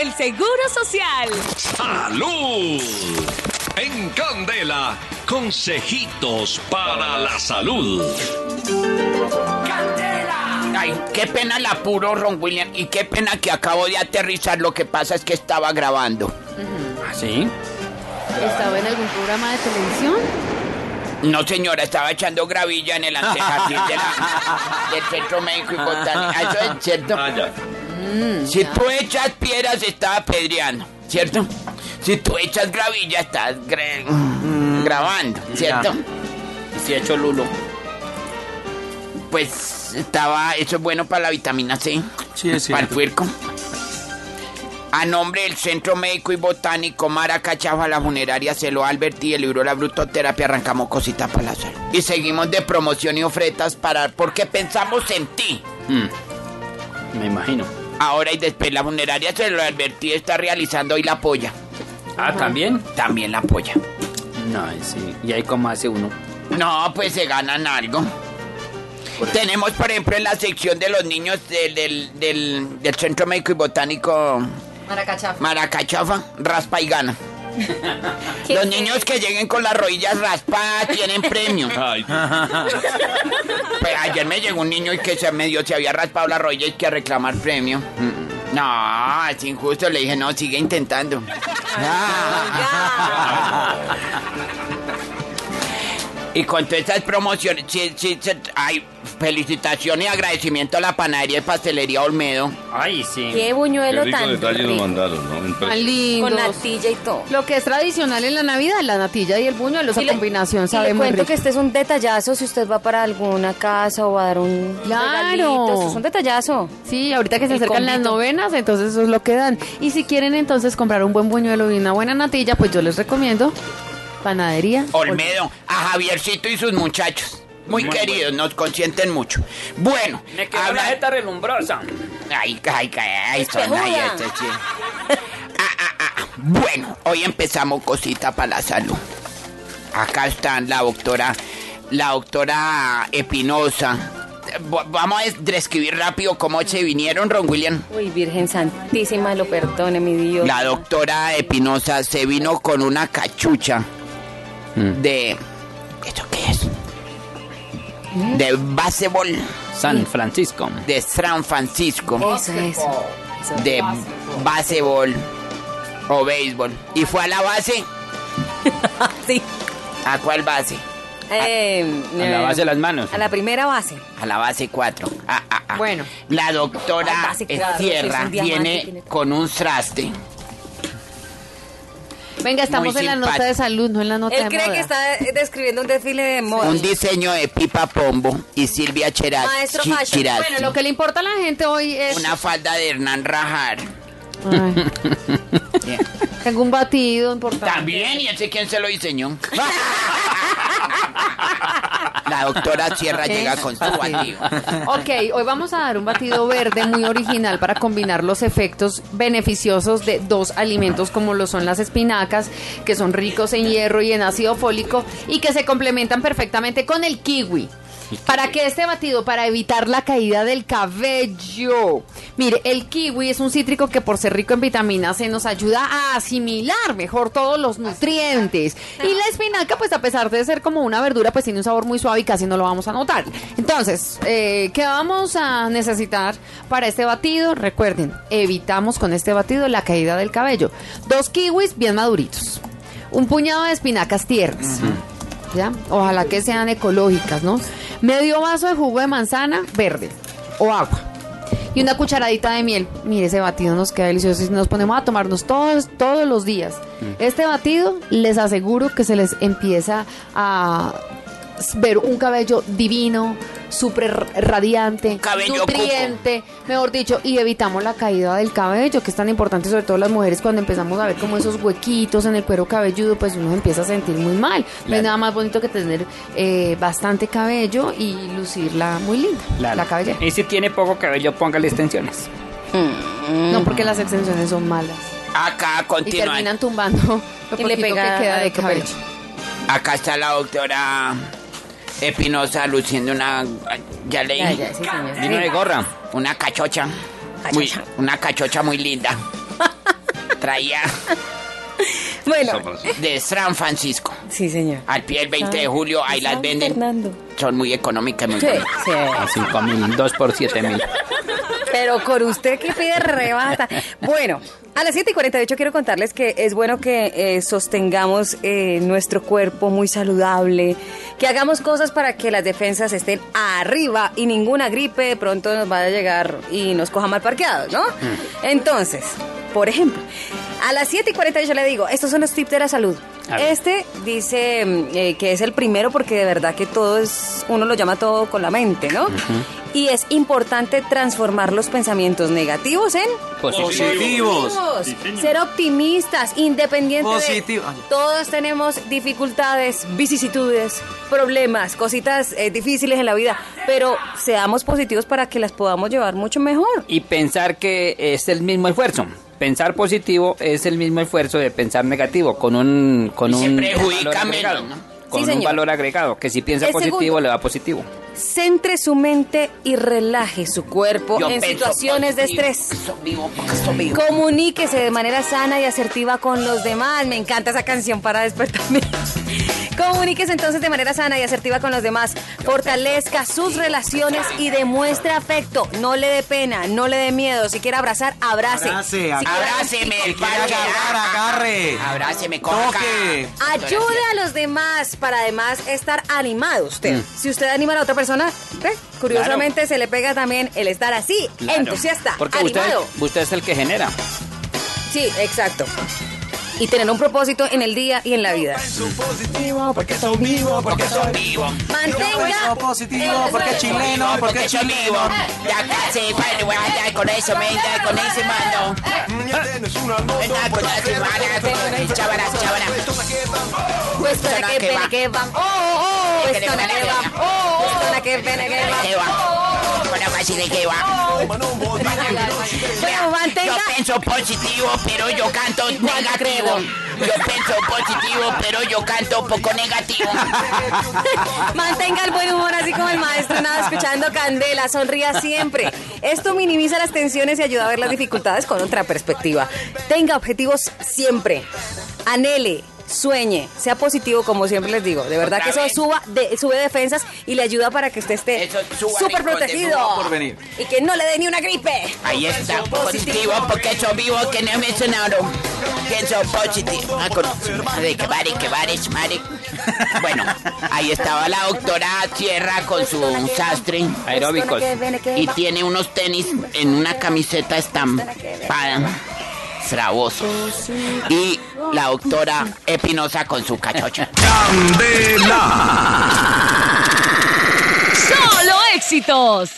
el Seguro Social. ¡Salud! En Candela, consejitos para la salud. Ay, qué pena el apuro, Ron William, y qué pena que acabo de aterrizar. Lo que pasa es que estaba grabando. ¿Sí? ¿Estaba en algún programa de televisión? No, señora, estaba echando gravilla en el antejardín de la- del Centro Médico y Botánico. Ah, Eso es cierto. Si tú echas piedras, estás apedreando, ¿cierto? Si tú echas gravilla, estás gra- grabando, ¿cierto? Y si he hecho Lulo. Pues estaba, eso es bueno para la vitamina C. Sí, es Para el puerco. A nombre del Centro Médico y Botánico Maracachafa, la funeraria se lo advertí, el libro La Brutoterapia, arrancamos cositas para la salud. Y seguimos de promoción y ofertas para, porque pensamos en ti. Mm. Me imagino. Ahora y después la funeraria se lo advertí, está realizando hoy la polla. Ah, ¿también? También la polla. No, sí. ¿Y ahí cómo hace uno? No, pues se ganan algo. Tenemos, por ejemplo, en la sección de los niños del, del, del- del Centro Médico y Botánico Maracachafa. Maracachafa, raspa y gana. Los niños que lleguen con las rodillas raspadas tienen premio. Ay, Pues ayer me llegó un niño y que se medio se había raspado la rodilla y que a reclamar premio. Mm, No, es injusto. Le dije, no, sigue intentando. Y con todas estas promociones, sí, sí, sí, ay, felicitación y agradecimiento a la panadería y pastelería Olmedo. Ay, sí. Qué buñuelo qué rico tan detalle nos rico. mandaron, ¿no? Tan lindos. Con natilla y todo. Lo que es tradicional en la Navidad, la natilla y el buñuelo, esa Y le- combinación y sabe le muy cuento rico. que este es un detallazo si usted va para alguna casa o va a dar un Claro. regalito. Esto es un detallazo. Sí, ahorita que se El acercan las combito. novenas, entonces eso es lo que dan. Y si quieren entonces comprar un buen buñuelo y una buena natilla, pues yo les recomiendo panadería. Olmedo, a Javiercito y sus muchachos. Muy, Muy queridos, nos consienten mucho. Bueno, Me quedó habla- la jeta relumbrosa. Ay, ay, ay, ay, son Espejuda. ahí, este, sí. Ah, ah, ah. Bueno, hoy empezamos cosita para la salud. Acá están la doctora, la doctora Espinosa. Va- Vamos a describir rápido cómo se vinieron, Ron William. Uy, Virgen Santísima, lo perdone, mi Dios. La doctora Espinosa se vino con una cachucha de... ¿Esto qué es? De baseball San Francisco. de San Francisco. Eso, eso. De baseball o béisbol. ¿Y fue a la base? Sí. ¿A cuál base? Eh, A la base de las manos. A la primera base. A la base 4. Ah, ah, ah. Bueno. La doctora base Sierra viene tiene- con un traste. Venga, estamos en la nota de salud, no en la nota Él de cree moda. que está describiendo un desfile de moda. Un diseño de Pipa Pombo y Silvia Cherat. Maestro Chi- fashion. Chirati. Bueno, lo que le importa a la gente hoy es... Una falda de Hernán Rajar. Ay, Bien. tengo un batido importante. También, ¿y ese quién se lo diseñó? La doctora Sierra llega con su batido. Ok, hoy vamos a dar un batido verde muy original para combinar los efectos beneficiosos de dos alimentos como lo son las espinacas, que son ricos en hierro y en ácido fólico y que se complementan perfectamente con el kiwi. ¿Para qué este batido? Para evitar la caída del cabello. Mire, el kiwi es un cítrico que por ser rico en vitaminas C nos ayuda a asimilar mejor todos los nutrientes. Y la espinaca, pues a pesar de ser como una verdura, pues tiene un sabor muy suave y casi no lo vamos a notar. Entonces, eh, ¿qué vamos a necesitar para este batido? Recuerden, evitamos con este batido la caída del cabello. Dos kiwis bien maduritos. Un puñado de espinacas tiernas. ¿ya? Ojalá que sean ecológicas, ¿no? Medio vaso de jugo de manzana verde o agua. Y una cucharadita de miel. Mire, ese batido nos queda delicioso. Y nos ponemos a tomarnos todos, todos los días. Este batido, les aseguro que se les empieza a ver un cabello divino, súper radiante, Cabello nutriente, mejor dicho, y evitamos la caída del cabello, que es tan importante, sobre todo las mujeres, cuando empezamos a ver como esos huequitos en el cuero cabelludo, pues uno empieza a sentir muy mal. No hay nada más bonito que tener eh, bastante cabello y lucirla muy linda, Claro. la cabellera. Y si tiene poco cabello, póngale extensiones. No, porque las extensiones son malas Acá y continúa. terminan tumbando lo Y le pega que queda de cabello. Acá está la doctora Espinosa luciendo una. Ya leí. Ya, ya, sí, señor. Vino de gorra. Una cachocha. Muy, una cachocha muy linda. traía Bueno, de San Francisco. sí, señor. Al pie del 20 de julio, ahí las San venden. Fernando. Son muy económicas, muy Sí, buenas. sí. A 5 mil, 2 por 7 mil. Pero con usted que pide rebata. Bueno, a las 7 y 48 quiero contarles que es bueno que eh, sostengamos eh, nuestro cuerpo muy saludable, que hagamos cosas para que las defensas estén arriba y ninguna gripe de pronto nos vaya a llegar y nos coja mal parqueados, ¿no? Entonces, por ejemplo, a las 7 y 48 le digo, estos son los tips de la salud. Este dice mm, eh, que es el primero porque de verdad que todo es, uno lo llama todo con la mente, ¿no? Y es importante transformar los pensamientos negativos en Positivos. positivos. Ser optimistas, independiente Positivo. de... Todos tenemos dificultades, vicisitudes, problemas, cositas eh, difíciles en la vida, pero seamos positivos para que las podamos llevar mucho mejor. Y pensar que es el mismo esfuerzo. Pensar positivo es el mismo esfuerzo de pensar negativo, con un, con Y un perjudica valor agregado. menos, ¿no? Con Sí, un valor agregado, que si piensa El positivo segundo. le va positivo. Centre su mente y relaje su cuerpo Yo en situaciones de estrés. Vivo vivo. Comuníquese de manera sana y asertiva con los demás. Me encanta esa canción para despertarme. Comuníquese entonces de manera sana y asertiva con los demás. Fortalezca sus relaciones y demuestre afecto. No le dé pena, no le dé miedo. Si quiere abrazar, abrace. Abrace, Si Abráceme Si quiere agarrar, agarre. Abráceme, acá. Toque. Ayude a los demás para además estar animado usted. Si usted anima a la otra persona, ¿ve? curiosamente se le pega también el estar así, Claro. entusiasta, Porque usted, animado. usted es el que genera. Sí, exacto. Y tener un propósito en el día y en la vida. Porque soy vivo, porque soy Vivo. Mantenga. positivo, porque chileno, porque chileno. Ya casi, bueno, voy a con eso, me con ese mano. Anda con la semana, chavara, chavara. Pues para que pena que va. Oh, oh, oh. Pues para que va. Oh, oh. Pues para que pena que ¿Qué va. De qué va. Bueno, Yo pienso positivo, pero yo canto negativo. Yo pienso positivo, pero yo canto poco negativo. Mantenga el buen humor así como el maestro nada escuchando Candela, sonría siempre. Esto minimiza las tensiones y ayuda a ver las dificultades con otra perspectiva. Tenga objetivos siempre. Anhele, sueñe, sea positivo como siempre les digo. De verdad Otra que eso vez. suba de, sube defensas y le ayuda para que usted esté súper protegido. suba por venir. Y que no le dé ni una gripe. Ahí está, positivo, porque soy vivo, que no me sonaron. Pienso positivo. Ah, con... De que vare, que vare, mare. Bueno, ahí estaba la doctora Sierra con su sastre. Aeróbicos. Y tiene unos tenis en una camiseta estampada. Fravoso. Y la doctora Espinosa con su cachocha. Candela. ¡Solo éxitos!